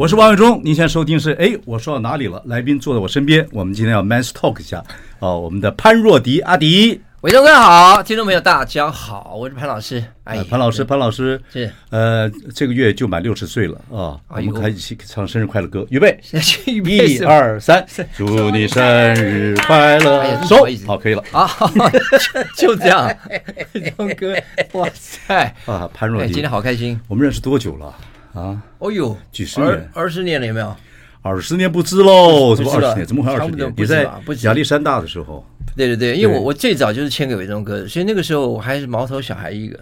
我是王伟忠，您现在收听是哎，我说到哪里了？来宾坐在我身边，我们今天要 man talk 一下哦。我们的潘若迪阿迪，伟忠哥好，听众朋友大家好，我是潘老师。哎，潘老师，潘老师是。呃，这个月就满六十岁了啊。我们开始唱生日快乐歌，预备，一二三，祝你生日快乐，手好，可以了。啊，就这样，伟忠哥，哇塞。啊，潘若迪，今天好开心，我们认识多久了？啊！哦呦，几十年，二十年了有没有？二十年不知喽，怎么二十年？怎么会二十年？你在亚历山大的时候？对对对，因为我我最早就是签给伟忠哥，所以那个时候我还是毛头小孩一个。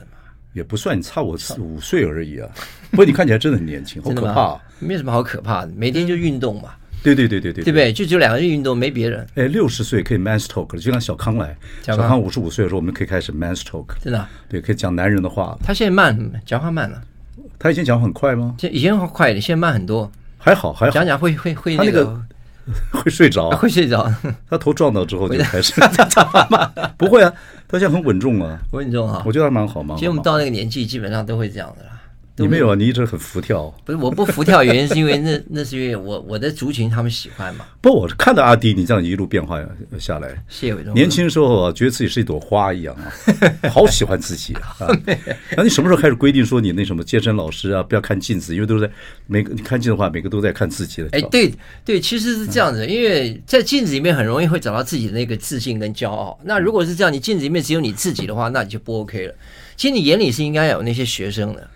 也不算，你差我四五岁而已啊。不过你看起来真的很年轻，好可怕。没什么好可怕的，每天就运动嘛。对对对对对，对不对？就只有两个人运动，没别人。哎，六十岁可以 man talk 了，就像小康来，小康五十五岁的时候，我们可以开始 man talk。真的？对，可以讲男人的话。他现在慢，讲话慢了。他以前讲话很快吗？以前快一点，现在慢很多。还好还好，讲讲会会会那个 会睡着，会睡着。他头撞到之后就开始。不会啊，他现在很稳重啊，稳重啊，我觉得还蛮好嘛。其实我们到那个年纪，基本上都会这样的啦。你没有啊？你一直很浮跳。不是，我不浮跳，原因是因为那 那是因为我我的族群他们喜欢嘛。不，我看到阿迪你这样一路变化下来，谢伟忠。年轻的时候啊，觉得自己是一朵花一样啊，好喜欢自己啊。然后你什么时候开始规定说你那什么健身老师啊，不要看镜子，因为都是在每个你看镜子的话，每个都在看自己的。哎，对对，其实是这样子，因为在镜子里面很容易会找到自己的那个自信跟骄傲。那如果是这样，你镜子里面只有你自己的话，那你就不 OK 了。其实你眼里是应该有那些学生的。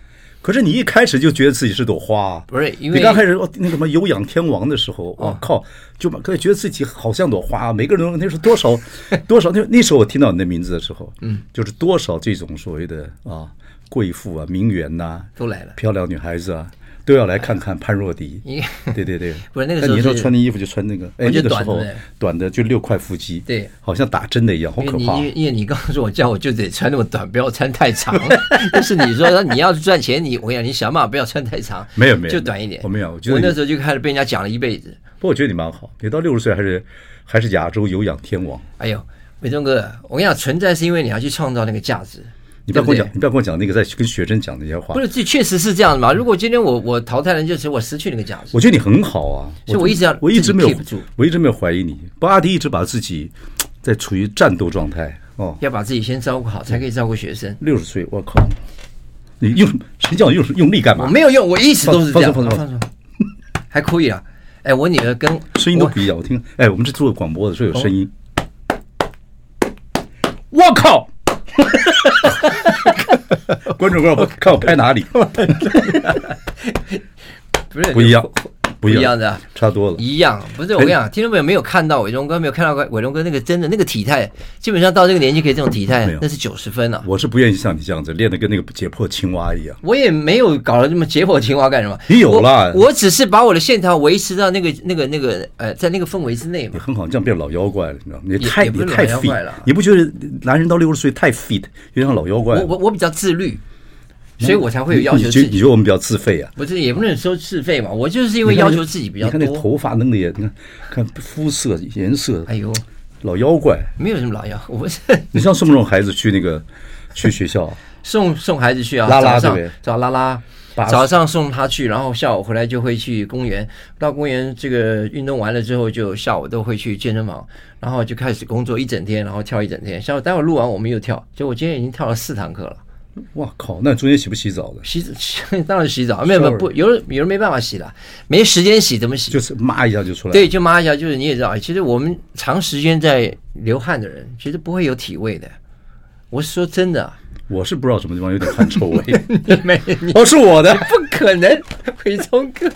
可是你一开始就觉得自己是朵花，不是？因为你刚开始那什么有氧天王的时候，我靠，就可以觉得自己好像朵花。每个人都那时候多少 多少那那时候我听到你的名字的时候，嗯，就是多少这种所谓的啊贵妇啊名媛呐都来了，漂亮女孩子啊。都要来看看潘若迪，对对对，不是那个时候，你说穿的衣服就穿那个，哎，那个时候短的就六块腹肌，对，好像打针的一样，好可怕。因为因为你刚刚说我叫我就得穿那么短，不要穿太长。但是你说你要赚钱，你我跟你讲，你想办法不要穿太长，没有没有，就短一点。我没有，我我那时候就开始被人家讲了一辈子。不过我觉得你蛮好，你到六十岁还是还是亚洲有氧天王。哎呦，伟忠哥，我跟你讲，存在是因为你要去创造那个价值。你不要跟我讲，你不要跟我讲那个在跟学生讲那些话。不是，这确实是这样的嘛？如果今天我我淘汰了，就是我失去那个价值。我觉得你很好啊，所以我一直要，我一直没有，我一直没有怀疑你。不，阿迪一直把自己在处于战斗状态哦，要把自己先照顾好，才可以照顾学生。六十岁，我靠！你用谁叫你用用力干嘛？我没有用，我一直都是这样。放松，放松，还可以啊。哎，我女儿跟 声音都不一样，我听。哎，我们是做广播的，所以有声音。我靠！观众朋友，看我拍哪里？不是不一样。不一样的，差多了。一样，不是我跟你讲，听众朋友没有看到伟忠哥，没有看到伟忠哥那个真的那个体态，基本上到这个年纪可以这种体态，那是九十分了。我是不愿意像你这样子练的跟那个解剖青蛙一样。我也没有搞了这么解剖青蛙干什么？你有了，我只是把我的线条维持到那个那个那个呃，在那个氛围之内嘛。你很好，这样变老妖怪了，你知道吗？你太你太 fit 了，你不觉得男人到六十岁太 fit，就像老妖怪？我我我比较自律。所以我才会有要求自己。你觉得我们比较自费啊？不是，也不能说自费嘛。我就是因为要求自己比较多。你看那头发弄的也，你看看肤色颜色。哎呦，老妖怪。没有什么老妖，我不是。你像送不送孩子去那个去学校？送送孩子去啊，拉拉对不对？找拉拉，早上送他去，然后下午回来就会去公园。到公园这个运动完了之后，就下午都会去健身房，然后就开始工作一整天，然后跳一整天。下午待会儿录完，我们又跳。就我今天已经跳了四堂课了。哇靠！那中间洗不洗澡的？洗洗 当然洗澡，没有没有不有人有人没办法洗了，没时间洗怎么洗？就是抹一下就出来。对，就抹一下，就是你也知道，其实我们长时间在流汗的人，其实不会有体味的。我是说真的，我是不知道什么地方有点汗臭味。没，哦，是我的，不可能，伟忠哥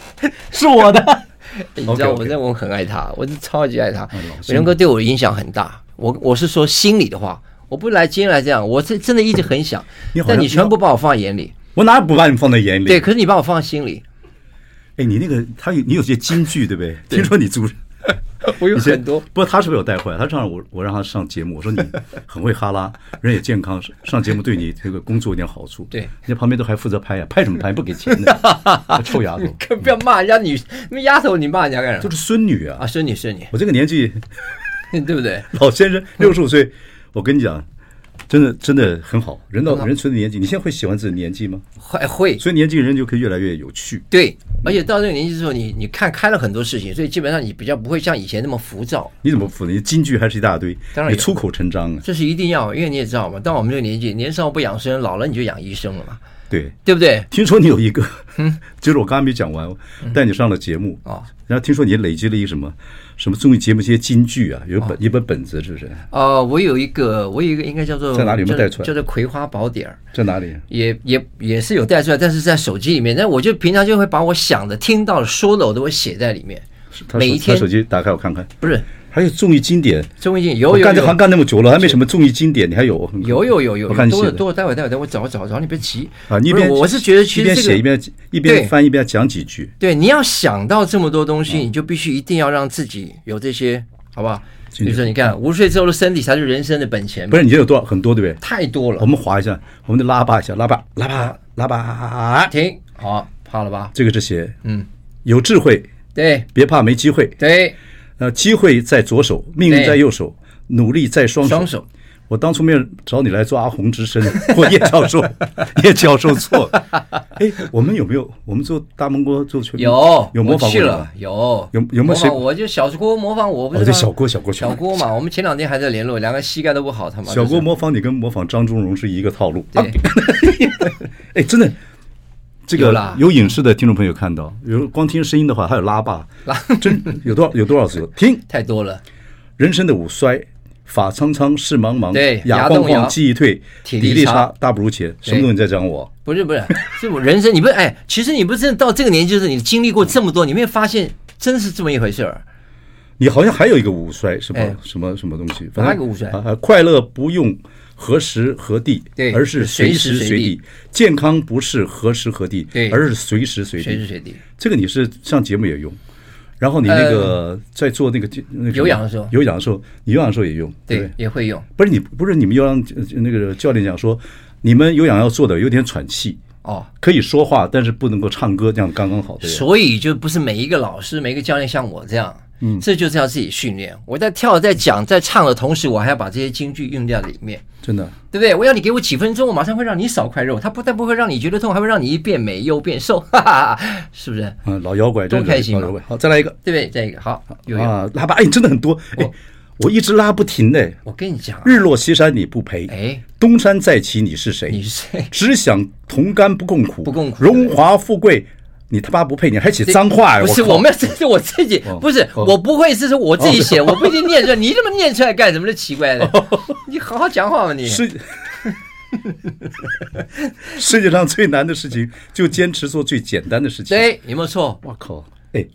是我的。你知道我在我很爱他，我是超级爱他。伟忠哥对我的影响很大。我我是说心里的话。我不来今天来这样，我是真的一直很想，但你全部把我放在眼里。我哪不把你放在眼里？对，可是你把我放在心里。哎，你那个他有你有些金句对不对？听说你主。我有很多，不过他是被我带坏。他这样我我让他上节目，我说你很会哈拉，人也健康，上节目对你这个工作有点好处。对，人家旁边都还负责拍呀，拍什么拍？不给钱的，臭丫头！可不要骂人家女，那丫头你骂人家干什么？就是孙女啊！啊，孙女，孙女，我这个年纪，对不对？老先生六十五岁，我跟你讲。真的真的很好，人到人存的年纪，你现在会喜欢自己的年纪吗？会会，所以年轻人就可以越来越有趣。对，而且到这个年纪之后，你你看开了很多事情，所以基本上你比较不会像以前那么浮躁。你怎么浮呢？你金句还是一大堆，当然你出口成章啊。这是一定要，因为你也知道嘛，到我们这个年纪，年少不养生，老了你就养医生了嘛。对，对不对？听说你有一个，嗯，就是我刚刚没讲完，带你上了节目啊。然后听说你累积了一个什么？什么综艺节目这些金句啊？有本一本本子是不是？哦，我有一个，我有一个，应该叫做在哪里有没有带出来？叫做《葵花宝典》在哪里？也也也是有带出来，但是在手机里面。那我就平常就会把我想的、听到的、说的，我都会写在里面。每一天，手机打开我看看。不是。还有综艺经典，综艺经典有有，干这行干那么久了，还没什么综艺经典，你还有？有有有有，我看多多，待会待会待会，我找找找，你别急啊！你别，我是觉得其实这个一边写一边一边翻一边讲几句。对，你要想到这么多东西，你就必须一定要让自己有这些，好不好？比如说，你看五十岁之后的身体才是人生的本钱。不是，你这有多少？很多对不对？太多了。我们划一下，我们得拉吧一下，拉吧拉吧拉吧，停，好，怕了吧？这个是写，嗯，有智慧，对，别怕没机会，对。呃，机会在左手，命运在右手，努力在双手。双手，我当初没有找你来做阿红之声，或叶教授，叶教授错。哎，我们有没有？我们做大闷锅做全有有模仿过了？有有有没有谁？我就小郭模仿我，不是小郭小郭小郭嘛。我们前两天还在联络，两个膝盖都不好，他妈。小郭模仿你跟模仿张忠荣是一个套路。对，哎，真的。这个有影视的听众朋友看到，有光听声音的话，还有拉霸，真有多少有多少次听太多了。人生的五衰，发苍苍，事茫茫，对，牙晃晃，记忆退，体力差，大不如前。什么东西在讲我？不是不是，是我人生。你不是哎，其实你不是到这个年纪，就是你经历过这么多，你没有发现真是这么一回事儿。你好像还有一个五衰，什么什么什么东西？哪个五衰？快乐不用。何时何地？对，而是随时随地。健康不是何时何地，对，而是随时随地。随时随地。这个你是上节目也用，然后你那个在做那个那个有氧的时候，有氧的时候，你有氧的时候也用，对，也会用。不是你，不是你们有氧那个教练讲说，你们有氧要做的有点喘气哦，可以说话，但是不能够唱歌，这样刚刚好。对。所以就不是每一个老师、每一个教练像我这样。嗯，这就是要自己训练。我在跳、在讲、在唱的同时，我还要把这些京剧用在里面。真的，对不对？我要你给我几分钟，我马上会让你少块肉。它不但不会让你觉得痛，还会让你一变美又变瘦，哈哈哈，是不是？嗯，老妖怪，多开心老妖怪！好，再来一个，对不对？再一个，好，有啊，拉吧，哎，真的很多，哎，我一直拉不停的。我跟你讲，日落西山你不陪，哎，东山再起你是谁？你是谁？只想同甘不共苦，不共苦，荣华富贵。你他妈不配，你还写脏话？不是，我们这 是我自己，不是我不会，这是我自己写，我不一定念出来。你这么念出来干什么？这奇怪的，你好好讲话嘛！你世 世界上最难的事情，就坚持做最简单的事情。对，有没有错？我靠！哎，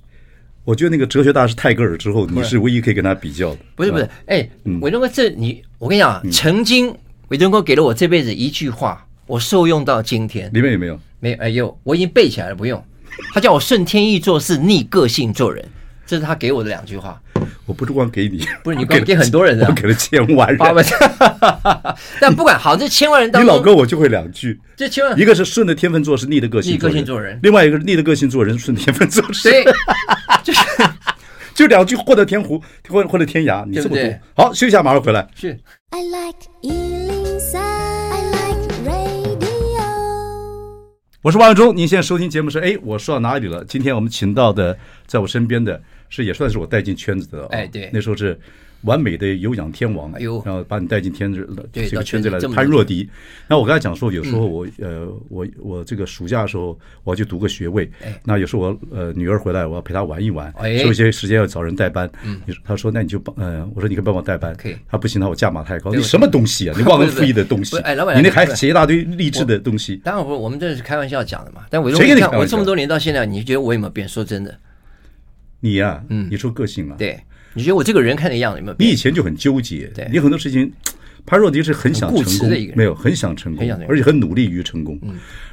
我觉得那个哲学大师泰戈尔之后，你是唯一可以跟他比较的。不是不是，哎，伟忠哥，这你我跟你讲，曾经伟忠哥给了我这辈子一句话，我受用到今天。里面有没有？没有，哎呦，我已经背起来了，不用。他叫我顺天意做事，逆个性做人，这是他给我的两句话。我不是光给你，不是你给给很多人的，我给了千万人。但不管好，这千万人当中，你老哥我就会两句。这千万，一个是顺的天分做事，逆的个性，逆个性做人；另外一个是逆的个性做人，顺天分做事。对，就是就两句获得天湖，获获得天涯。你这么多，好，休息一下，马上回来。是。I like 我是王伟忠，您现在收听节目是哎，我说到哪里了？今天我们请到的，在我身边的是也算是我带进圈子的，哎，对，那时候是完美的有氧天王，哎呦，然后把你带进天子这个圈子来的潘若迪。那我刚才讲说，有时候我呃，我我这个暑假的时候我要去读个学位，那有时候我呃女儿回来，我要陪她玩一玩，有一些时间要找人代班，嗯，他说那你就帮，呃，我说你可以帮我代班，可以，他不行，那我价码太高，你什么东西啊？你忘恩负义的东西，哎，老板，你那还写一大堆励志的东西，当然不，我们这是开玩笑讲的嘛。但我谁跟你看？我这么多年到现在，你觉得我有没有变？说真的，你呀，嗯，你说个性嘛，对。你觉得我这个人看的样子有没有？你以前就很纠结，对，你很多事情，潘若迪是很想成功，没有很想成功，而且很努力于成功。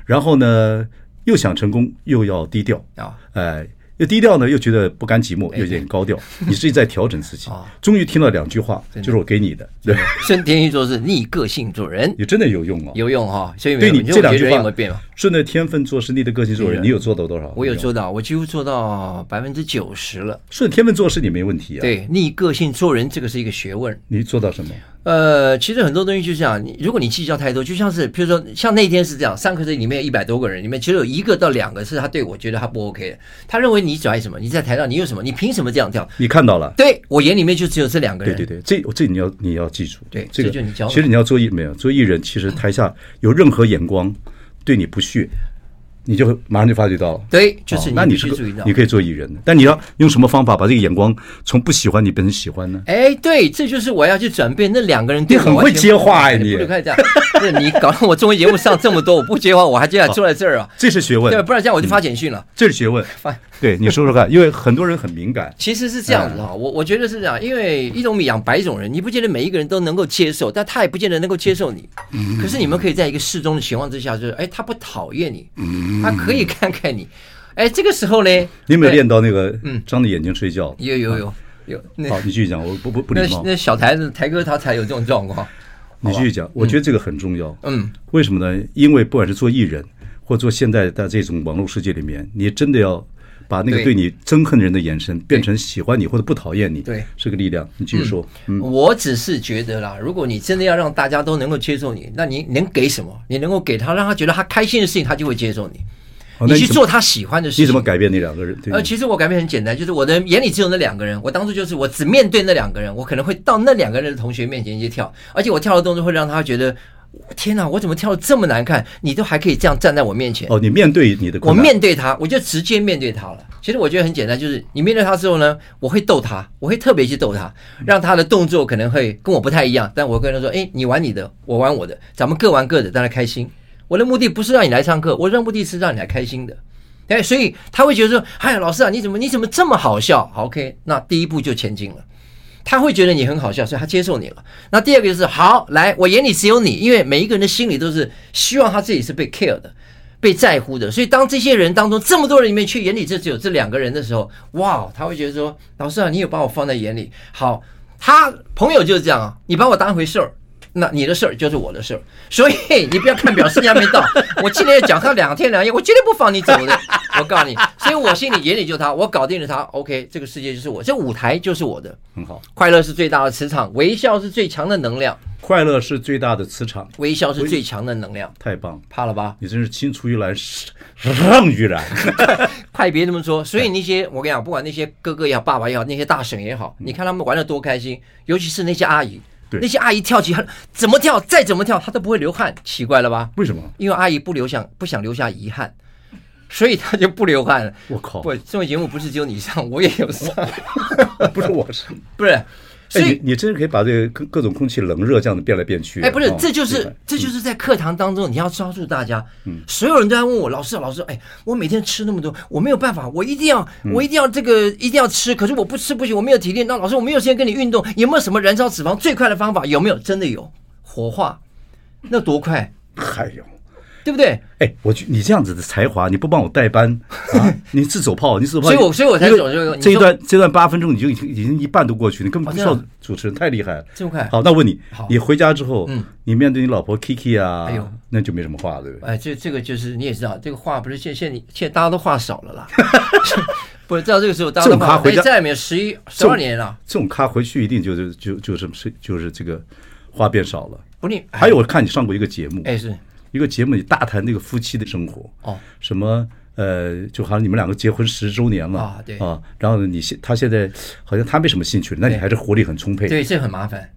然后呢，又想成功又要低调啊，哎。又低调呢，又觉得不甘寂寞，又有点高调。你自己在调整自己。终于听到两句话，就是我给你的。对，顺天星座是逆个性做人，也真的有用哦，有用哈。所以对你这两句话有没有变？顺着天分做事，逆着个性做人，你有做到多少？我有做到，我几乎做到百分之九十了。顺天分做事你没问题啊。对，逆个性做人这个是一个学问。你做到什么？呃，其实很多东西就是这样，你如果你计较太多，就像是比如说像那天是这样，上课这里面有一百多个人，里面其实有一个到两个是他对我觉得他不 OK 的，他认为你拽什么？你在台上你有什么？你凭什么这样跳？你看到了？对，我眼里面就只有这两个人。对对对，这这你要你要记住。对，这个就你教。其实你要做艺没有做艺人，其实台下有任何眼光对你不屑。你就马上就发觉到了，对，就是那你是你可以做艺人的，但你要用什么方法把这个眼光从不喜欢你变成喜欢呢？哎，对，这就是我要去转变那两个人对。你很会接话哎，你。不可以这样，你搞得我综艺节目上这么多，我不接话，我还接下来坐在这儿啊，这是学问，对，不然这样我就发简讯了，嗯、这是学问。对，你说说看，因为很多人很敏感。其实是这样子哈，我我觉得是这样，因为一种米养百种人，你不见得每一个人都能够接受，但他也不见得能够接受你。可是你们可以在一个适中的情况之下，就是哎，他不讨厌你，他可以看看你。哎，这个时候呢，你有没有练到那个嗯，张着眼睛睡觉？有有有有。好，你继续讲，我不不不礼貌。那小台子台哥他才有这种状况。你继续讲，我觉得这个很重要。嗯，为什么呢？因为不管是做艺人，或做现在的这种网络世界里面，你真的要。把那个对你憎恨人的眼神变成喜欢你或者不讨厌你，对，是个力量。你继续说。嗯，我只是觉得啦，如果你真的要让大家都能够接受你，那你能给什么？你能够给他，让他觉得他开心的事情，他就会接受你。你去做他喜欢的事情。你怎么改变那两个人？呃，其实我改变很简单，就是我的眼里只有那两个人。我当初就是我只面对那两个人，我可能会到那两个人的同学面前去跳，而且我跳的动作会让他觉得。天哪！我怎么跳的这么难看？你都还可以这样站在我面前哦！你面对你的，我面对他，我就直接面对他了。其实我觉得很简单，就是你面对他之后呢，我会逗他，我会特别去逗他，让他的动作可能会跟我不太一样，但我跟他说：“哎，你玩你的，我玩我的，咱们各玩各的，大家开心。”我的目的不是让你来上课，我的目的是让你来开心的。哎，所以他会觉得说：“哎，老师啊，你怎么你怎么这么好笑？”好，OK，那第一步就前进了。他会觉得你很好笑，所以他接受你了。那第二个就是好，来，我眼里只有你，因为每一个人的心里都是希望他自己是被 care 的、被在乎的。所以当这些人当中这么多人里面，却眼里就只有这两个人的时候，哇，他会觉得说：老师啊，你有把我放在眼里。好，他朋友就是这样啊，你把我当回事儿。那你的事儿就是我的事儿，所以你不要看表，时间还没到。我今天要讲他两天两夜，我绝对不放你走的。我告诉你，所以我心里眼里就他，我搞定了他。OK，这个世界就是我，这舞台就是我的，很好。快乐是最大的磁场，微笑是最强的能量。快乐是最大的磁场，微笑是最强的能量。太棒，怕了吧？你真是青出于蓝胜于蓝。快别这么说。所以那些我跟你讲，不管那些哥哥也好，爸爸也好，那些大婶也好，你看他们玩的多开心，尤其是那些阿姨。那些阿姨跳起，怎么跳，再怎么跳，她都不会流汗，奇怪了吧？为什么？因为阿姨不留想不想留下遗憾，所以她就不流汗了。我靠！不，这种节目不是只有你上，我也有上。不是我上，不是。所以你你真是可以把这个各各种空气冷热这样子变来变去。哎，不是，这就是这就是在课堂当中你要抓住大家。嗯，所有人都在问我老师老师，哎，我每天吃那么多，我没有办法，我一定要我一定要这个一定要吃，可是我不吃不行，我没有体力。那老师我没有时间跟你运动，有没有什么燃烧脂肪最快的方法？有没有？真的有，火化，那多快？还有。对不对？哎，我你这样子的才华，你不帮我代班啊？你自走炮，你自走炮。所以我所以我才走这个。这一段这段八分钟，你就已经已经一半都过去，你根本不需要主持人，太厉害了。这么快？好，那我问你，你回家之后，嗯，你面对你老婆 Kiki 啊，哎呦，那就没什么话，对不对？哎，这这个就是你也知道，这个话不是现现现在大家都话少了啦。不是，到这个时候，大家都话回家再也没有十一十二年了。这种咖回去一定就是就就是是就是这个话变少了。不，你还有我看你上过一个节目，哎是。一个节目里大谈那个夫妻的生活哦，什么呃，就好像你们两个结婚十周年了啊，对啊，然后呢，你现他现在好像他没什么兴趣，那你还是活力很充沛，对，这很麻烦。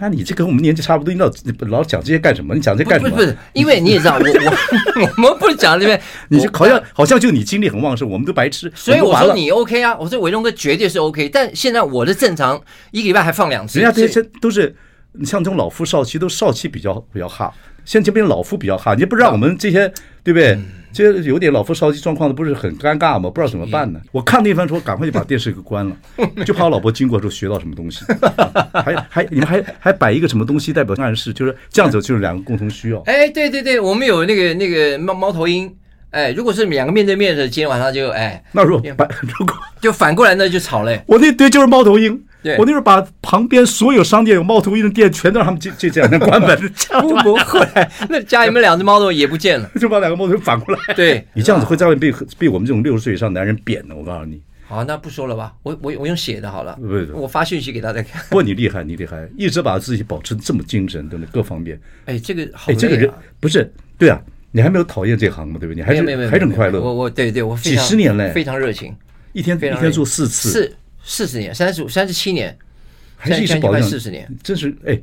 那你这跟我们年纪差不多，你老老讲这些干什么？你讲这干什么？不是，因为你也知道，我我 我们不是讲这边，你就好像好像就你精力很旺盛，我们都白痴。所以我说你 OK 啊，我说伟忠哥绝对是 OK，但现在我的正常一个礼拜还放两次，人家这些都是你像这种老夫少妻，都少妻比较比较哈。现在这边老夫比较哈，你不知道我们这些对不对？这有点老夫少妻状况的，不是很尴尬吗？不知道怎么办呢？我看那番说，赶快就把电视给关了，就怕我老婆经过之后学到什么东西。还还你们还还摆一个什么东西代表暗示，就是这样子，就是两个共同需要。哎，对对对，我们有那个那个猫猫头鹰。哎，如果是两个面对面的，今天晚上就哎，那如果反 如果就反过来那，就吵嘞。我那堆就是猫头鹰，对我那时候把旁边所有商店有猫头鹰的店全都让他们进进这样的关门，不不会，那家里面两只猫头也不见了，就把两个猫头鹰反过来。对，你这样子会在外面被被我们这种六十岁以上男人扁的，我告诉你。好，那不说了吧，我我我用写的好了，不是我发信息给大家看。不过你厉害，你厉害，一直把自己保持这么精神，对不对？各方面。哎，这个好累啊，哎，这个人不是对啊。你还没有讨厌这行吗？对不对？你还是还是很快乐。我我对对，我几十年嘞，非常热情，一天一天做四次，四四十年，三十五三十七年，还是一直保持四十年，真是哎，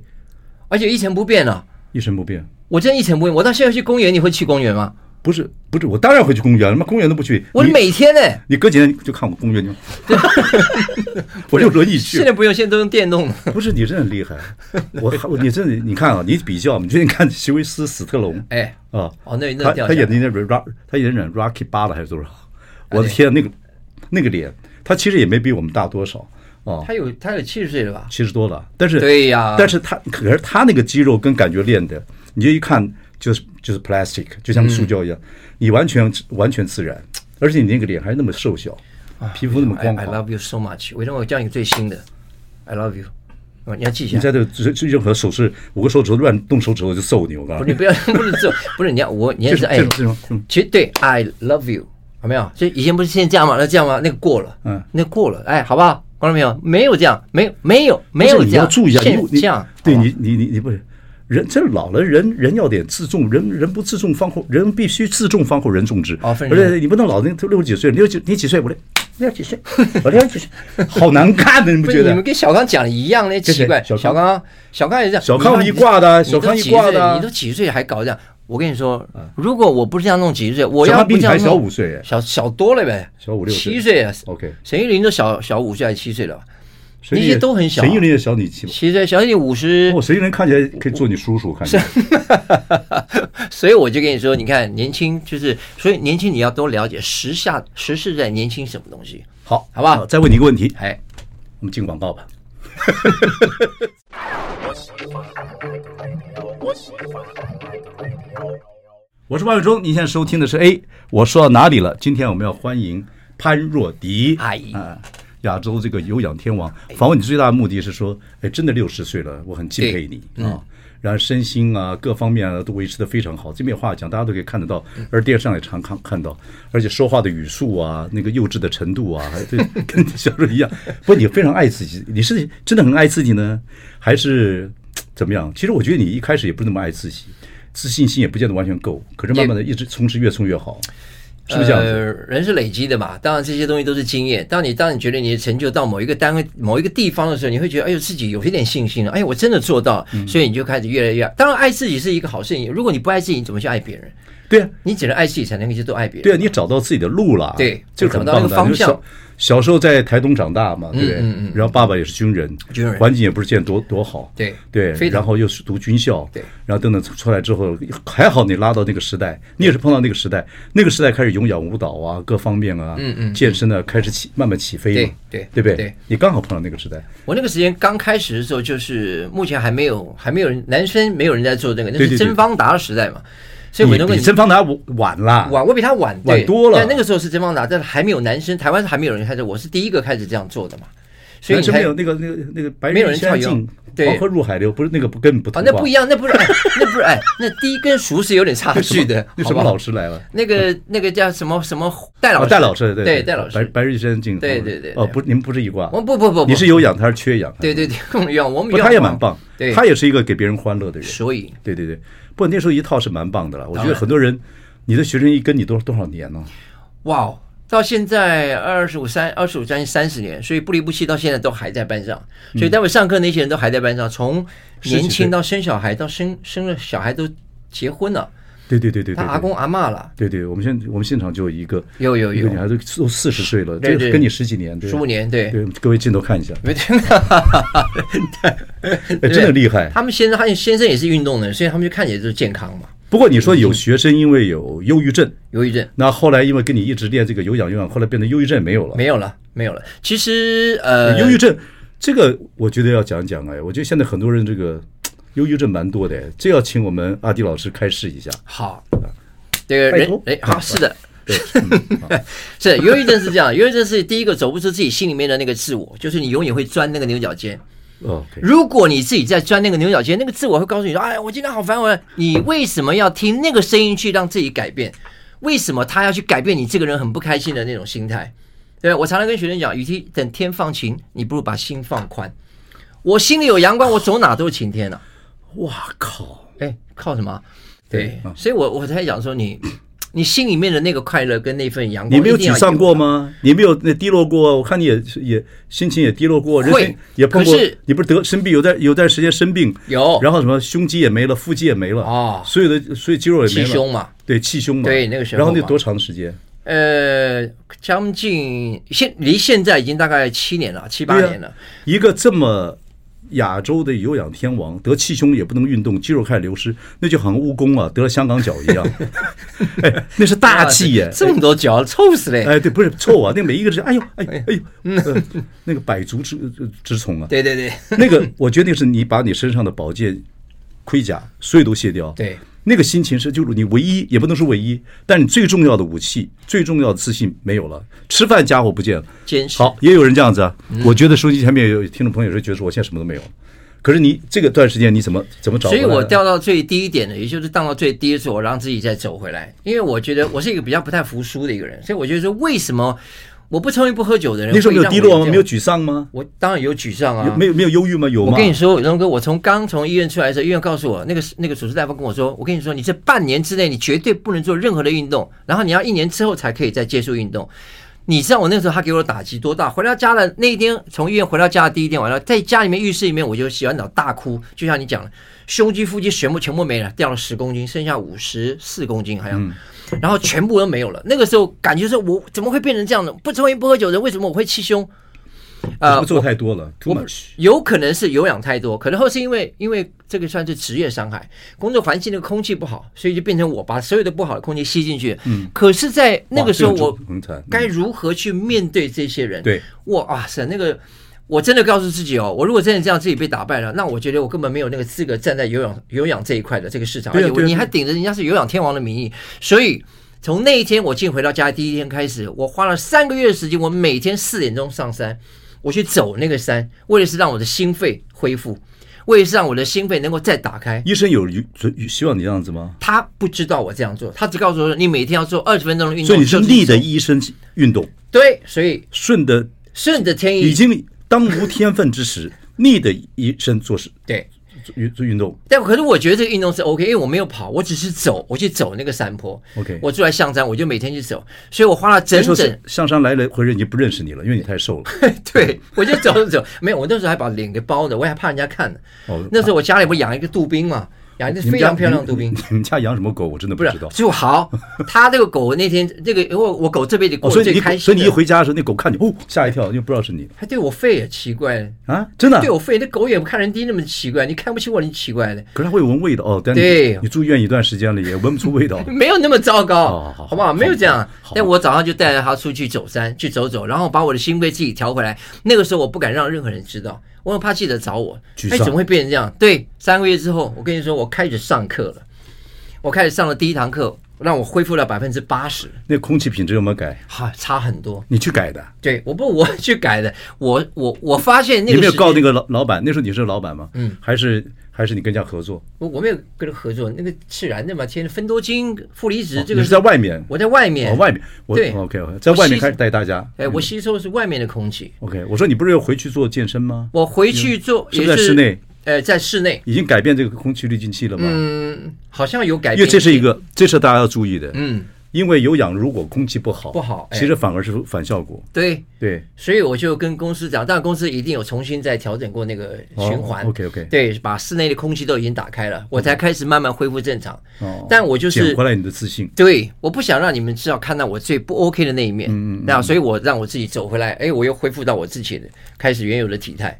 而且一成不变啊，一成不变。我真一成不变。我到现在去公园，你会去公园吗？不是不是，我当然会去公园，他妈公园都不去。我每天呢，你隔几天就看我公园，我就乐意去。现在不用，现在都用电动。不是你真的很厉害，我你真的你看啊，你比较，你最近看席维斯·史特龙，哎啊哦，那那他他演的那个 Rock，他演的 Rocky 八了还是多少？我的天，那个那个脸，他其实也没比我们大多少啊。他有他有七十岁了吧？七十多了，但是对呀，但是他可是他那个肌肉跟感觉练的，你就一看就是就是 plastic，就像塑胶一样，你完全完全自然，而且你那个脸还那么瘦小，皮肤那么光滑。I love you so much。为什么我叫你最新的？I love you。你要记一下。你在这这任何手势，五个手指头乱动手指头就揍你，我告诉你。你不要 不能揍，不是你要我你要是哎，其实对，I love you，有没有？所以以前不是现在这样吗？那这样吗？那个过了，嗯，那过了，哎，好不好？看到没有？没有这样，没有没有没有降。你要注意一下，你这样，对你你你你不是。人这老了，人人要点自重，人人不自重方后，人必须自重方后人重之。哦，而且你不能老那六十几岁，六几你几岁？我六十几岁？我六十几岁？好难看的，你不觉得？你们跟小康讲的一样，那奇怪。小康，小康也是这样。小康一挂的，小康一挂的。你都几岁还搞这样？我跟你说，如果我不是这样弄几十岁，我要比你还小五岁，小小多了呗，小五六七岁啊。OK，沈玉琳都小小五岁还是七岁了？那些都很小，沈玉琳也小你七，七岁小你五十。哦，沈玉琳看起来可以做你叔叔，看起来。所以我就跟你说，你看年轻就是，所以年轻你要多了解时下时事在年轻什么东西。好，好不好？再问你一个问题，哎，我们进广告吧。我是王伟忠，您现在收听的是 A。我说到哪里了？今天我们要欢迎潘若迪啊。亚洲这个有氧天王访问你最大的目的是说，哎，真的六十岁了，我很敬佩你啊。嗯、然后身心啊各方面啊都维持的非常好，这边话讲大家都可以看得到，而电视上也常看看到，而且说话的语速啊，那个幼稚的程度啊，还 对跟小时候一样。不过你非常爱自己，你是真的很爱自己呢，还是怎么样？其实我觉得你一开始也不是那么爱自己，自信心也不见得完全够，可是慢慢的一直从事越冲越好。是不是这样呃，人是累积的嘛，当然这些东西都是经验。当你当你觉得你的成就到某一个单位、某一个地方的时候，你会觉得哎呦自己有一点信心了，哎呦我真的做到，所以你就开始越来越。当然爱自己是一个好事情，如果你不爱自己，你怎么去爱别人？对啊，你只能爱自己才能去多爱别人。对啊，你找到自己的路了，对，就找到那个方向。小时候在台东长大嘛，对不对？嗯嗯。然后爸爸也是军人，军人环境也不是见多多好，对对。然后又是读军校，对。然后等等出来之后，还好你拉到那个时代，你也是碰到那个时代，那个时代开始有氧舞蹈啊，各方面啊，嗯嗯，健身呢开始起慢慢起飞嘛，对对对不对？你刚好碰到那个时代。我那个时间刚开始的时候，就是目前还没有还没有人男生没有人在做这个，那是曾芳达的时代嘛。所以我比曾芳达晚了，晚我比他晚晚多了。但那个时候是甄方达，但是还没有男生，台湾是还没有人开始，我是第一个开始这样做的嘛。所以男生没有那个那个那个白人跳进黄河入海流，不是那个不根本不同。那不一样，那不是哎，那不是哎，那第一跟熟是有点差距的。那什么老师来了？那个那个叫什么什么戴老师？戴老师对对戴老师。白白日先进。对对对。哦，不，你们不是一挂。我不不不，你是有氧，他是缺氧。对对对，有氧我们。不，他也蛮棒。他也是一个给别人欢乐的人。所以，对对对。不过那时候一套是蛮棒的了，我觉得很多人，你的学生一跟你多多少年呢？哇，到现在二十五三二十五将近三十年，所以不离不弃，到现在都还在班上。所以待会上课那些人都还在班上，从年轻到生小孩，到生生了小孩都结婚了。对对对对，他阿公阿嬷了。对对，我们现我们现场就有一个，有有有，女孩子都四十岁了，这跟你十几年，十五年，对对，各位镜头看一下，没听到，真的厉害。他们先生，他先生也是运动的，所以他们就看起来就是健康嘛。不过你说有学生因为有忧郁症，忧郁症，那后来因为跟你一直练这个有氧有氧，后来变成忧郁症没有了，没有了，没有了。其实呃，忧郁症这个我觉得要讲讲哎，我觉得现在很多人这个忧郁症蛮多的，这要请我们阿迪老师开示一下。好。这个，人哎，好，是的，对，是忧郁症是这样，忧郁症是第一个走不出自己心里面的那个自我，就是你永远会钻那个牛角尖。哦，如果你自己在钻那个牛角尖，那个自我会告诉你说：“哎，我今天好烦，我你为什么要听那个声音去让自己改变？为什么他要去改变你这个人很不开心的那种心态？”对，我常常跟学生讲，与其等天放晴，你不如把心放宽。我心里有阳光，我走哪都是晴天啊！哇靠！哎，靠什么？对，所以我我才讲说你。你心里面的那个快乐跟那份阳光，你没有沮丧过吗？你没有那低落过？我看你也也心情也低落过，会也碰过。你不是得生病，有段有段时间生病，有，然后什么胸肌也没了，腹肌也没了啊，所有的所以肌肉也没了。气胸嘛，对，气胸嘛，对那个时候。然后那多长时间？呃，将近现离现在已经大概七年了，七八年了。一个这么。亚洲的有氧天王得气胸也不能运动，肌肉开始流失，那就好像蜈蚣啊得了香港脚一样，哎，那是大气耶，这么多脚，臭死嘞！哎，对，不是臭啊，那每一个是，哎呦，哎呦，哎呦，那个百足之之虫啊，对对对，那个我决定是你把你身上的宝剑盔甲所有都卸掉，对。那个心情是，就是你唯一，也不能说唯一，但你最重要的武器，最重要的自信没有了。吃饭家伙不见了，坚持。好，也有人这样子啊。嗯、我觉得收音机前面有听众朋友是觉得说，我现在什么都没有。可是你这个段时间你怎么怎么找？所以我掉到最低点的，也就是荡到最低的时候，我让自己再走回来。因为我觉得我是一个比较不太服输的一个人，所以我觉得说为什么？我不抽烟不喝酒的人，那时候没有低落吗？没有沮丧吗？我当然有沮丧啊。没有没有忧郁吗？有吗？我跟你说，荣哥，我从刚从医院出来的时候，医院告诉我，那个那个主治大夫跟我说，我跟你说，你这半年之内你绝对不能做任何的运动，然后你要一年之后才可以再接触运动。你知道我那时候他给我的打击多大？回到家了那一天，从医院回到家的第一天晚上，在家里面浴室里面，我就洗完澡大哭，就像你讲的，胸肌腹肌全部全部没了，掉了十公斤，剩下五十四公斤，好像。嗯然后全部都没有了。那个时候感觉是我怎么会变成这样呢？不抽烟不喝酒的人，为什么我会气胸？呃，做太多了，too much。有可能是有氧太多，可能后是因为因为这个算是职业伤害，工作环境那个空气不好，所以就变成我把所有的不好的空气吸进去。嗯。可是，在那个时候，我该如何去面对这些人？对，哇塞，那个。我真的告诉自己哦，我如果真的这样自己被打败了，那我觉得我根本没有那个资格站在有氧有氧这一块的这个市场，而且你还顶着人家是有氧天王的名义。所以从那一天我进回到家第一天开始，我花了三个月的时间，我每天四点钟上山，我去走那个山，为的是让我的心肺恢复，为的是让我的心肺能够再打开。医生有希望你这样子吗？他不知道我这样做，他只告诉我说你每天要做二十分钟的运动。所以你是逆的医生运动？对，所以顺着顺着天意已经。当无天分之时，逆的一生做事，对，做做运动。但可是我觉得这个运动是 OK，因为我没有跑，我只是走，我去走那个山坡。OK，我住在象山，我就每天去走，所以我花了整整象山来了回人已经不认识你了，因为你太瘦了。对，我就走走，没有，我那时候还把脸给包着，我还怕人家看呢。哦，那时候我家里不养一个杜宾嘛。养一只非常漂亮的杜宾。你们家养什么狗？我真的不知道。就好，他这个狗那天这个，因为我狗这辈子过最开心。所以你一回家的时候，那狗看你，哦，吓一跳，因为不知道是你。还对我吠，奇怪啊！真的对我吠，那狗也不看人低那么奇怪，你看不起我，你奇怪的。可是它会闻味道哦。对，你住院一段时间了，也闻不出味道。没有那么糟糕，好不好？没有这样。但我早上就带着它出去走山，去走走，然后把我的心肺自己调回来。那个时候我不敢让任何人知道。我很怕记者找我，哎，怎么会变成这样？对，三个月之后，我跟你说，我开始上课了，我开始上了第一堂课，让我恢复了百分之八十。那空气品质有没有改？哈，差很多。你去改的？对，我不，我去改的。我我我发现那个。你没有告那个老老板？那时候你是老板吗？嗯，还是？还是你跟人家合作？我我没有跟人合作，那个自然的嘛，天分多精、负离子，这个你是在外面，我在外面，哦，外面，对，OK OK，在外面开始带大家。哎，我吸收的是外面的空气。OK，我说你不是要回去做健身吗？我回去做是不是在室内？呃，在室内已经改变这个空气滤净器了吗？嗯，好像有改变，因为这是一个，这是大家要注意的。嗯。因为有氧，如果空气不好，不好，其实反而是反效果。对对，所以我就跟公司讲，但公司一定有重新再调整过那个循环。OK OK，对，把室内的空气都已经打开了，我才开始慢慢恢复正常。哦，但我就是捡回来你的自信。对，我不想让你们知道看到我最不 OK 的那一面。嗯嗯，那所以我让我自己走回来，哎，我又恢复到我自己的开始原有的体态。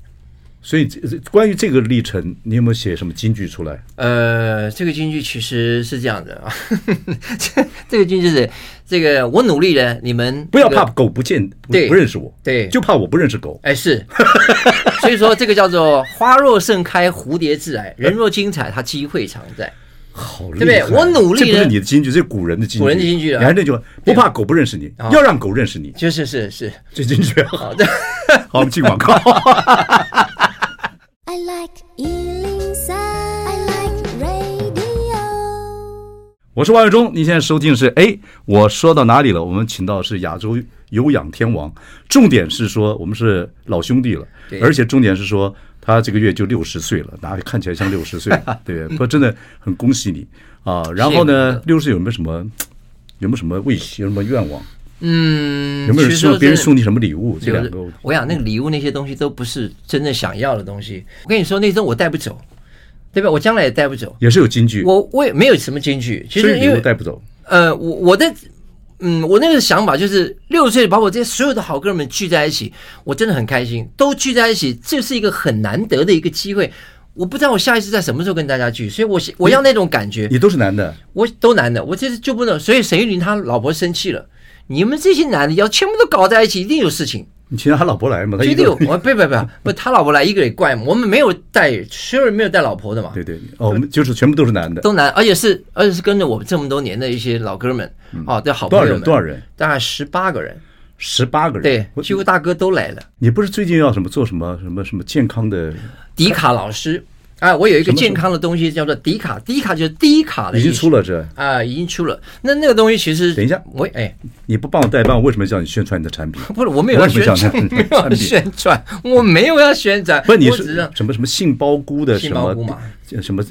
所以，关于这个历程，你有没有写什么金句出来？呃，这个金句其实是这样的啊，这这个金句是这个我努力了，你们不要怕狗不见，对，不认识我，对，就怕我不认识狗。哎，是，所以说这个叫做花若盛开，蝴蝶自来；人若精彩，它机会常在。好厉害，对不对？我努力，这不是你的金句，这是古人的金句。古人的金句，你还那句话，不怕狗不认识你，要让狗认识你。就是是是，这金句好的。好，我们进广告。I like 103. I like radio. 我是王伟忠，你现在收听的是哎，我说到哪里了？我们请到的是亚洲有氧天王，重点是说我们是老兄弟了，而且重点是说他这个月就六十岁了，哪里看起来像六十岁？对，不过真的很恭喜你啊！然后呢，六十岁有没有什么有没有什么未许有什么愿望？嗯，有没有希望别人送你什么礼物？这两个，我想那个礼物那些东西都不是真正想要的东西。我跟你说，那东西我带不走。对吧？我将来也带不走，也是有金句。我我也没有什么金句，其实因为带不走。呃，我我的嗯，我那个想法就是六十岁把我这些所有的好哥们聚在一起，我真的很开心，都聚在一起，这是一个很难得的一个机会。我不知道我下一次在什么时候跟大家聚，所以我我要那种感觉。你都是男的，我都男的，我这次就不能。所以沈玉琳他老婆生气了，你们这些男的要全部都搞在一起，一定有事情。你请他老婆来嘛？他一定有，我不不不不，他老婆来一个也怪嘛。我们没有带，所有人没有带老婆的嘛。对对，哦，我们就是全部都是男的，都男，而且是而且是跟着我们这么多年的一些老哥们，哦，对好朋友们。多少人？多少人？大概十八个人。十八个人。对，几乎大哥都来了。你不是最近要什么做什么什么什么健康的？迪卡老师。啊，我有一个健康的东西叫做迪卡，迪卡就是低卡的。已经出了这啊，已经出了。那那个东西其实，等一下，我哎，你不帮我代办，我为什么叫你宣传你的产品？不是，我没有要宣传，没有宣传，我没有要宣传。不是，你是什么什么杏鲍菇的什么？什么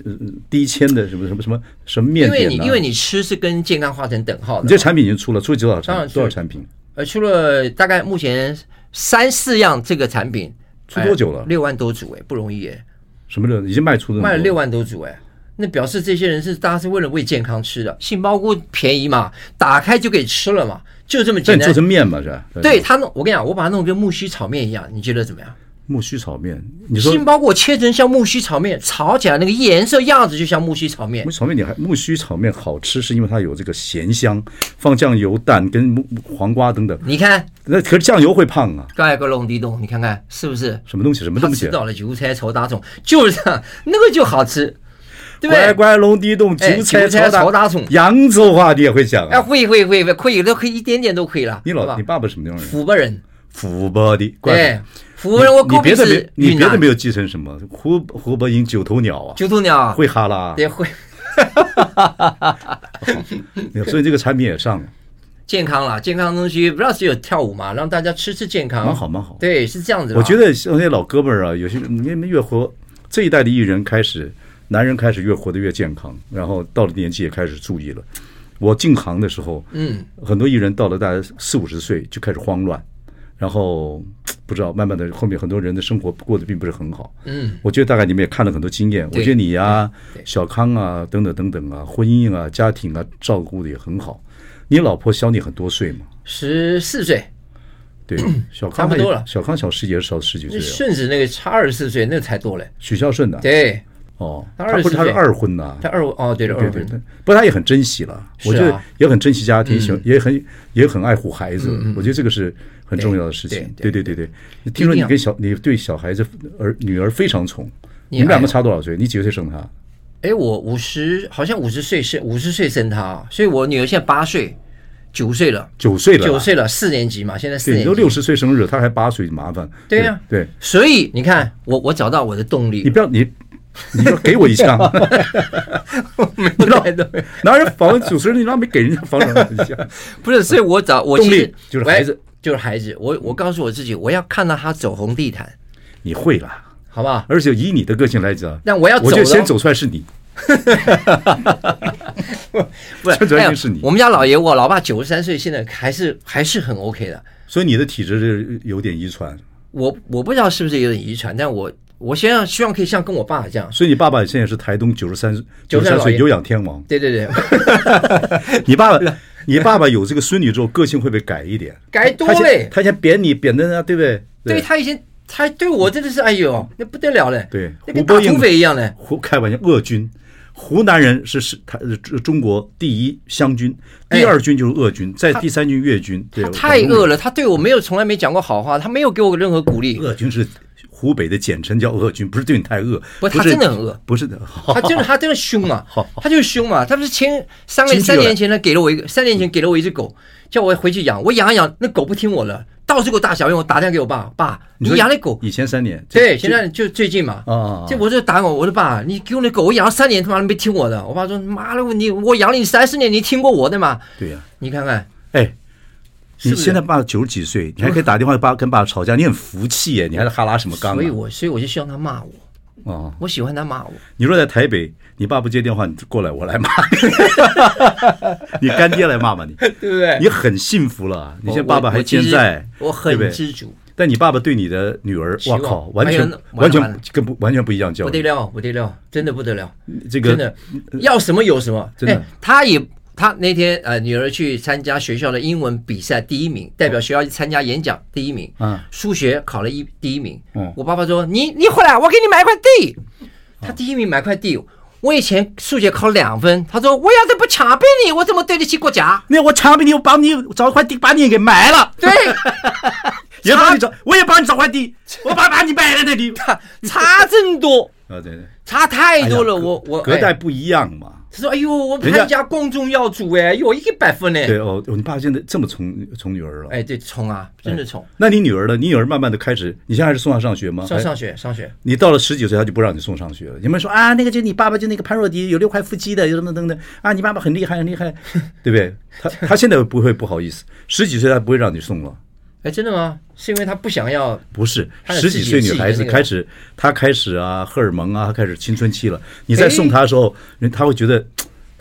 低纤的什么什么什么什么面？因为你因为你吃是跟健康划成等号的。你这产品已经出了，出了多少产多少产品？呃，出了大概目前三四样这个产品，出多久了？六万多组哎，不容易哎。什么的已经卖出了，卖了六万多组哎，那表示这些人是大家是为了为健康吃的。杏鲍菇便宜嘛，打开就可以吃了嘛，就这么简单。做成面嘛是吧？对他弄，我跟你讲，我把它弄跟木须炒面一样，你觉得怎么样？木须炒面，你说杏鲍菇切成像木须炒面，炒起来那个颜色样子就像木须炒面。木须炒面你还木须炒面好吃，是因为它有这个咸香，放酱油、蛋跟木黄瓜等等。你看，那可是酱油会胖啊。盖个龙地洞，你看看是不是？什么东西？什么东西？吃到了韭菜炒大葱，就是这样，那个就好吃，对不对？乖乖龙地洞，韭菜炒大葱。扬州话你也会讲啊？哎，会会会会，可以都可以一点点都可以了。你老你爸爸什么地方人？湖北人。湖北的。对。湖北人，我估计是云南。你别的没有继承什么？湖湖北人九头鸟啊，九头鸟会哈啦，也会。所以这个产品也上了，健康了，健康的东西不知道只有跳舞嘛，让大家吃吃健康，蛮好蛮好。对，是这样子。我觉得像那些老哥们儿啊，有些你们越活这一代的艺人开始，男人开始越活得越健康，然后到了年纪也开始注意了。我进行的时候，嗯，很多艺人到了大概四五十岁就开始慌乱。然后不知道，慢慢的后面很多人的生活过得并不是很好。嗯，我觉得大概你们也看了很多经验。我觉得你呀，小康啊，等等等等啊，婚姻啊，家庭啊，照顾的也很好。你老婆小你很多岁嘛？十四岁。对，小康差不多了。小康小十几也少十几岁。顺子那个差二十四岁，那才多嘞。许孝顺的。对。哦，他不是他是二婚呐，他二哦对了二婚，不过他也很珍惜了，我觉得也很珍惜家庭，喜也很也很爱护孩子，我觉得这个是很重要的事情。对对对对，听说你跟小你对小孩子儿女儿非常宠，你们两个差多少岁？你几岁生他？哎，我五十好像五十岁生五十岁生他，所以我女儿现在八岁九岁了，九岁了九岁了四年级嘛，现在四年级。都六十岁生日，他还八岁，麻烦。对呀，对，所以你看我我找到我的动力，你不要你。你说给我一枪，没知道哪有访问主持人？你让没给人家访问一枪？不是，所以我找我动力就是孩子，就是孩子。我我告诉我自己，我要看到他走红地毯。你会啦，好不好？而且以你的个性来讲，那我要我就先走出来是你。不是，哎，是你。我们家老爷，我老爸九十三岁，现在还是还是很 OK 的。所以你的体质是有点遗传。我我不知道是不是有点遗传，但我。我现在希望可以像跟我爸这样，所以你爸爸现在是台东九十三九十三岁有氧天王。对对对，你爸爸，你爸爸有这个孙女之后，个性会不会改一点？改多嘞！他先贬你贬的啊，对不对？对他以前，他对我真的是哎呦，那不得了嘞！对，跟大土匪一样嘞！胡开玩笑，鄂军，湖南人是是他中国第一湘军，第二军就是鄂军，在第三军粤军。对，他太恶了，他对我没有从来没讲过好话，他没有给我任何鼓励。鄂军是湖北的简称，叫鄂军，不是对你太恶。不是，他真的很恶，不是的，他真的他真的凶嘛，他就是凶嘛。他不是前三个三年前呢，给了我一个三年前给了我一只狗，叫我回去养，我养一养，那狗不听我了。到处给我大小用，我打电话给我爸，爸，你养那狗？以前三年，对，现在就最近嘛。啊，这我就打我，我说爸，你给我那狗，我养了三年，他妈没听我的。我爸说，妈的，你我养了你三四年，你听过我的吗？对呀，你看看，哎，你现在爸九十几岁，你还可以打电话爸跟爸吵架，你很服气耶，你还是哈拉什么杠？所以我所以我就希望他骂我。哦，我喜欢他骂我。你若在台北，你爸不接电话，你过来，我来骂你。你干爹来骂骂你，对不对？你很幸福了，你现在爸爸还健在，我很知足。但你爸爸对你的女儿，我靠，完全完全跟不完全不一样教育，不得了，不得了，真的不得了。这个真的要什么有什么，真的，他也。他那天呃，女儿去参加学校的英文比赛第一名，代表学校去参加演讲第一名。嗯，数学考了一第一名。嗯，我爸爸说：“你你回来，我给你买块地。”他第一名买块地，我以前数学考两分，他说：“我要是不强逼你，我怎么对得起国家？那我强逼你，我帮你找块地，把你给埋了。”对，也帮你找，我也帮你找块地，我把把你埋在那里，差真多 啊！对对，差太多了。我我隔代不一样嘛。他说：“哎呦，我们潘家光宗耀祖哎，有一百分呢。”对哦，你爸现在这么宠宠女儿了。哎，对，宠啊，真的宠。那你女儿呢？你女儿慢慢的开始，你现在还是送她上学吗？上上学，上学。你到了十几岁，她就不让你送上学了。你们说啊，那个就你爸爸就那个潘若迪，有六块腹肌的，有什么等等啊，你爸爸很厉害，很厉害，对不对？他他现在不会不好意思，十几岁他不会让你送了。哎，真的吗？是因为他不想要？不是，十几岁女孩子开始，她开始啊，荷尔蒙啊，开始青春期了。你在送她的时候，人她会觉得。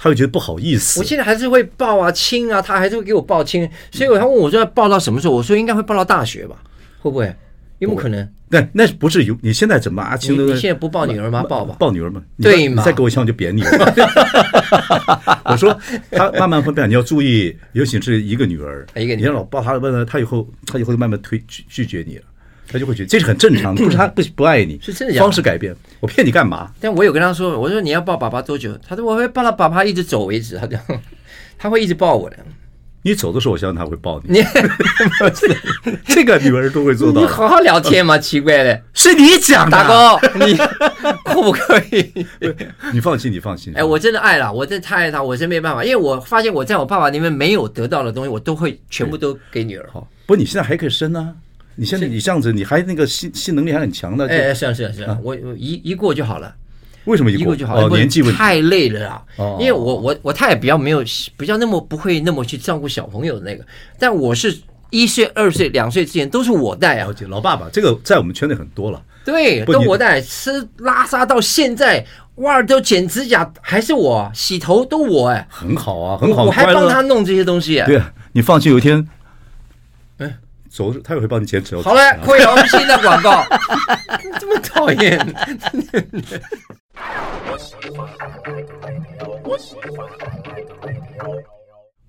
她会觉得不好意思。我现在还是会抱啊亲啊，她还是会给我抱亲。所以她问我说要抱到什么时候？我说应该会抱到大学吧？会不会？有没有可能？那那不是有？你现在怎么啊亲？你现在不抱女儿吗？抱吧。抱女儿吗？对嘛？再给我一枪我就扁你了。我说他慢慢会变，你要注意，尤其是一个女儿，一个你要老抱她，问了她以后，她以后就慢慢推拒拒绝你了。他就会觉得这是很正常 的，不是他不不爱你，是真的。方式改变，我骗你干嘛？但我有跟他说，我说你要抱爸爸多久？他说我会抱到爸爸一直走为止。他这样，他会一直抱我的。你走的时候，我相信他会抱你。你 这个女儿都会做到。你好好聊天嘛，奇怪的，是你讲的，大哥，你 可不可以？你放心，你放心。哎，我真的爱了，我真的太爱他，我真没办法，因为我发现我在我爸爸那边没有得到的东西，我都会全部都给女儿。好，不你现在还可以生呢。你现在你这样子，你还那个性性能力还很强的。哎，是啊是啊是啊，我我一一过就好了。为什么一过就好？哦，年纪问题。太累了啊！因为我我我太太比较没有比较那么不会那么去照顾小朋友的那个，但我是一岁二岁两岁之前都是我带啊。老爸爸，这个在我们圈内很多了。对，都我带，吃拉撒到现在，娃儿都剪指甲还是我，洗头都我哎。很好啊，很好，我还帮他弄这些东西。对啊，你放心，有一天。哎走，他也会帮你剪纸。好了，可以，我们新的广告。这么讨厌。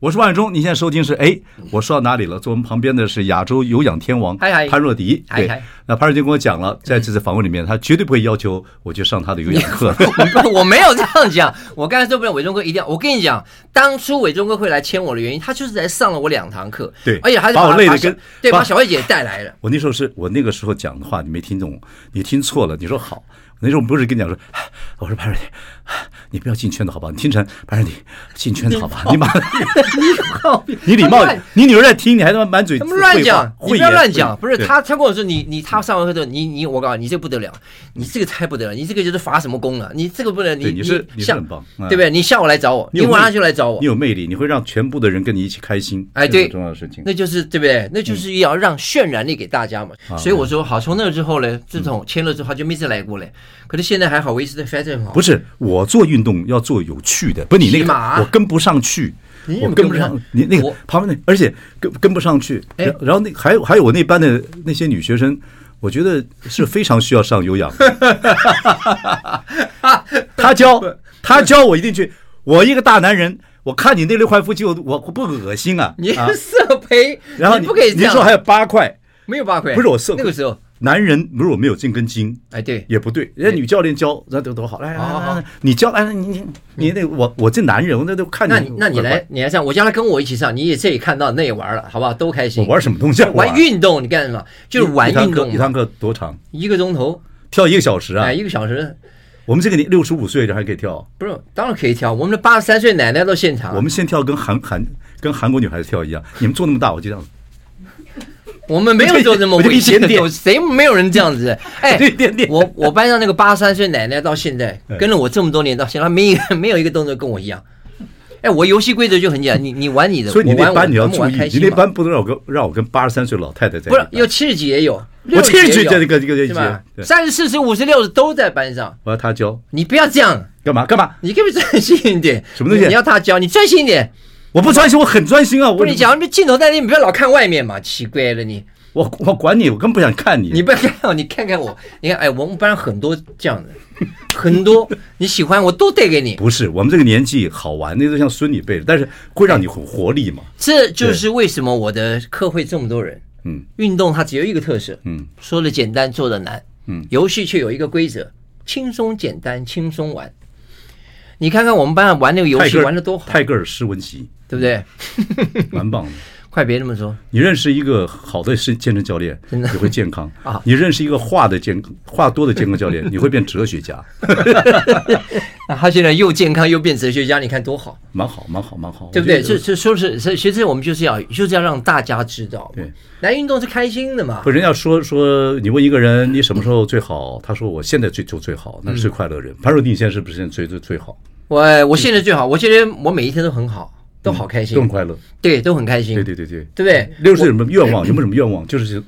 我是万忠，你现在收听是哎，我说到哪里了？坐我们旁边的是亚洲有氧天王潘若迪。对，那潘若迪跟我讲了，在这次访问里面，他绝对不会要求我去上他的有氧课。我没有这样讲，我刚才说不了，伟忠哥一定要。我跟你讲，当初伟忠哥会来签我的原因，他就是来上了我两堂课。对，而且还是把我累的跟对，把小慧姐带来了。我那时候是我那个时候讲的话，你没听懂，你听错了。你说好，那时候不是跟你讲说，我说潘瑞迪。你不要进圈子，好不好？你听成，潘瑞你进圈子，好吧？你妈，你你礼貌，你女儿在听，你还他妈满嘴。他们乱讲，你不要乱讲。不是他，他跟我说，你你他上完课之后，你你我告诉你，你这不得了，你这个太不得了，你这个就是发什么功了？你这个不能，你你是你是很棒，对不对？你下午来找我，你晚上就来找我。你有魅力，你会让全部的人跟你一起开心。哎，对，重要的事情，那就是对不对？那就是要让渲染力给大家嘛。所以我说好，从那之后呢，自从签了之后就没再来过嘞。可是现在还好，维持的非常好。不是我做运动要做有趣的，不是你那个，我跟不上去，我跟不上你那个旁边那，而且跟跟不上去。然后那还有还有我那班的那些女学生，我觉得是非常需要上有氧。他教他教我一定去，我一个大男人，我看你那六块腹肌，我我不恶心啊？你色胚，然后你不给，你说还有八块，没有八块，不是我色，那个时候男人如果没有这根筋，哎，对，也不对。人家女教练教那都多好，来来来，你教哎，你你你那我我这男人，我那都看你。那那你来你来上，我叫他跟我一起上，你也这也看到那也玩了，好不好？都开心。我玩什么东西？玩运动，你干什么？就是玩运动。一堂课多长？一个钟头，跳一个小时啊？哎，一个小时。我们这个年六十五岁人还可以跳？不是，当然可以跳。我们的八十三岁奶奶都现场。我们先跳跟韩韩跟韩国女孩子跳一样。你们做那么大，我就这样。我们没有做这么危险的谁没有人这样子？哎，我我班上那个八十三岁奶奶到现在跟了我这么多年，到现在没有 没有一个动作跟我一样。哎，我游戏规则就很简单，你你玩你的，所以你那班你要注意，你那班不能让我跟让我跟八十三岁老太太在。不是，有七十几也有，我七十几这个这个是吧？三十四十五十六十都在班上。我要他教，你不要这样，干嘛干嘛？你可不可以专心一点？什么东西？你要他教，你专心一点。我不专心，我很专心啊！我跟你讲，那镜头在那，你不要老看外面嘛，奇怪了你。我我管你，我根本不想看你。你不要看我，你看看我。你看，哎，我们班很多这样的，很多你喜欢我都带给你。不是，我们这个年纪好玩，那都像孙女辈的，但是会让你很活力嘛。这就是为什么我的课会这么多人。嗯，运动它只有一个特色。嗯，说的简单，做的难。嗯，游戏却有一个规则，轻松简单，轻松玩。你看看我们班上玩那个游戏玩的多好，泰戈尔诗文集，对不对？蛮棒的。快别这么说！你认识一个好的是健身教练，你会健康 啊！你认识一个话的健话多的健康教练，你会变哲学家。那他现在又健康又变哲学家，你看多好！蛮好，蛮好，蛮好，对不对？这这说是，其实我们就是要就是要让大家知道，对，来运动是开心的嘛。不，人家说说你问一个人你什么时候最好，他说我现在最就最好，那是最快乐人。潘若迪现在是不是现在最最最好？我我现在最好，我觉得我每一天都很好。都好开心，都很快乐，对，都很开心，对对对对，对不对？六十岁有什么愿望？有没有什么愿望？就是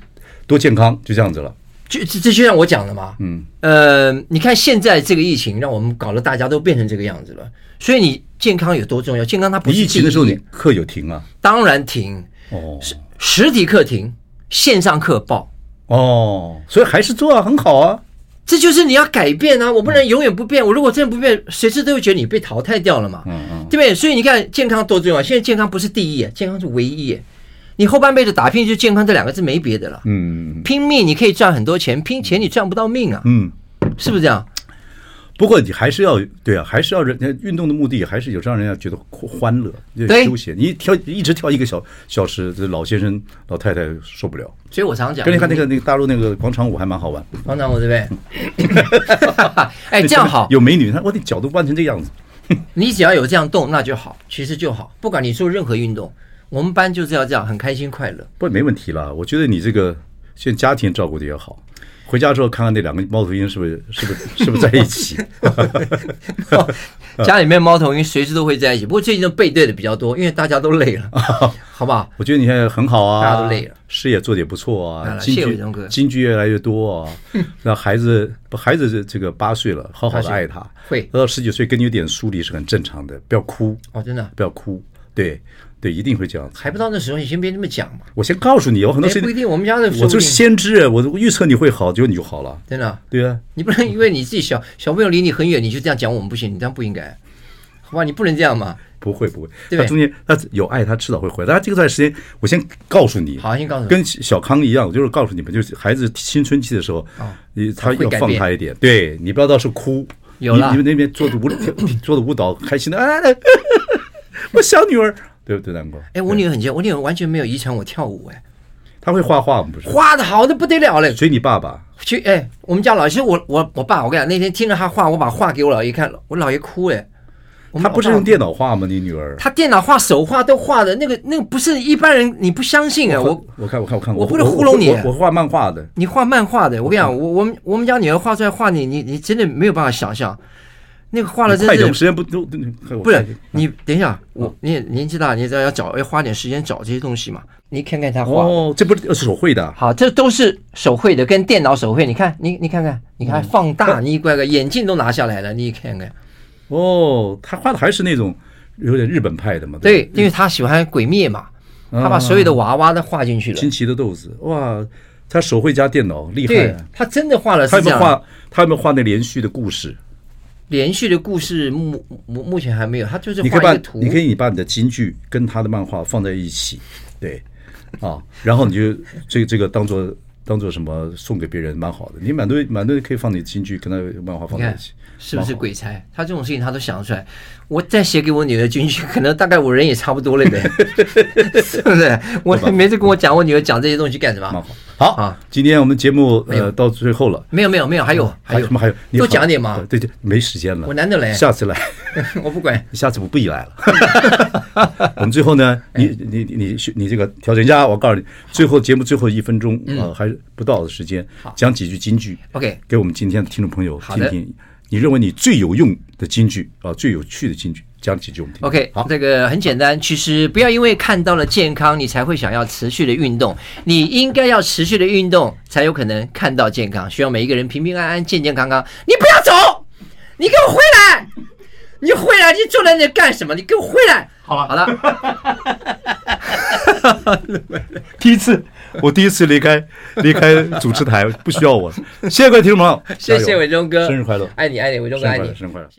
多健康，就这样子了。就这这就像我讲的嘛，嗯，呃，你看现在这个疫情，让我们搞得大家都变成这个样子了。所以你健康有多重要？健康它不是疫情的时候，你课有停啊？当然停哦，实实体课停，线上课报哦，所以还是做啊，很好啊。这就是你要改变啊！我不能永远不变。我如果真的不变，随时都会觉得你被淘汰掉了嘛，嗯嗯，对不对？所以你看，健康多重要！现在健康不是第一，健康是唯一。你后半辈子打拼就健康这两个字没别的了。嗯，拼命你可以赚很多钱，拼钱你赚不到命啊。嗯，是不是这样？不过你还是要对啊，还是要人家运动的目的还是有让人家觉得欢乐、休闲。你跳一直跳一个小小时，这老先生老太太受不了。所以我常讲，跟你看那个那个大陆那个广场舞还蛮好玩。广场舞对不对？哎，这样好，有美女，她我的脚都弯成这样子。你只要有这样动，那就好，其实就好。不管你做任何运动，我们班就是要这样，很开心快乐。不，没问题啦。我觉得你这个现在家庭照顾的也好。回家之后看看那两个猫头鹰是不是 是不是是不是在一起？家里面猫头鹰随时都会在一起，不过最近都背对的比较多，因为大家都累了，好不好？我觉得你现在很好啊，大家都累了，事业做的也不错啊，金句金句越来越多啊。那孩子不孩子这这个八岁了，好好的爱他，会到十几岁跟你有点疏离是很正常的，不要哭哦，真的不要哭，对。对，一定会这样。还不到那时候，你先别这么讲嘛。我先告诉你，有很多事情不一定。我们家的我就是先知，我预测你会好，结果你就好了。真的？对啊。你不能因为你自己小小朋友离你很远，你就这样讲我们不行，你这样不应该，好吧？你不能这样嘛。不会不会，他中间他有爱，他迟早会回来。他这个段时间，我先告诉你，好，先告诉你，跟小康一样，我就是告诉你们，就是孩子青春期的时候，你他要放开一点，对你不要到时候哭。有了，你们那边做的舞做的舞蹈，开心的，哎，我小女儿。对不对，南哥？哎，我女儿很贱，我女儿完全没有遗传我跳舞，哎，她会画画？不是，画的好的不得了嘞。所以你爸爸去，哎，我们家老师，我我我爸，我跟你讲，那天听着他画，我把画给我姥爷看，我姥爷哭，哎，他不是用电脑画吗？你女儿？他电脑画、手画都画的那个，那个不是一般人，你不相信啊？我我看我看我看，我不是糊弄你。我画漫画的，你画漫画的，我跟你讲，我我们我们家女儿画出来画你，你你真的没有办法想象。那个画了真的，快点，时间不都不是你等一下，我你也年纪大，你知道要找要花点时间找这些东西嘛？你看看他画哦，这不是手绘的。好，这都是手绘的，跟电脑手绘。你看，你你看看，你看放大，你乖乖，眼镜都拿下来了，你看看。哦，他画的还是那种有点日本派的嘛？对，因为他喜欢鬼灭嘛，他把所有的娃娃都画进去了。惊奇的豆子，哇，他手绘加电脑厉害。他真的画了。他有没有画？他有没有画那连续的故事？连续的故事目目目前还没有，他就是你可以把。你可以，你把你的金句跟他的漫画放在一起，对，啊，然后你就这个这个当做当做什么送给别人，蛮好的。你蛮多蛮多可以放你的金句，跟他漫画放在一起，是不是鬼才？他这种事情他都想得出来。我再写给我女儿金句，可能大概我人也差不多了呗，是不是？我每次跟我讲我女儿讲这些东西干什么？蛮好。好。啊，今天我们节目呃到最后了，没有没有没有，还有还有。什么？还有多讲点嘛？对对，没时间了。我难得来，下次来，我不管，下次我不宜来了。我们最后呢，你你你你这个调整一下，我告诉你，最后节目最后一分钟啊，还不到的时间，讲几句金句，OK，给我们今天的听众朋友听听。你认为你最有用的金句啊，最有趣的金句，讲几句我们听。OK，好，这个很简单，其实不要因为看到了健康，你才会想要持续的运动。你应该要持续的运动，才有可能看到健康。希望每一个人平平安安、健健康康。你不要走，你给我回来！你回来，你坐在那干什么？你给我回来！好了，好了。第一次，我第一次离开离开主持台，不需要我。谢谢各位听众朋友，谢谢伟忠哥，生日快乐，爱你爱你，伟忠哥爱你，生日快乐。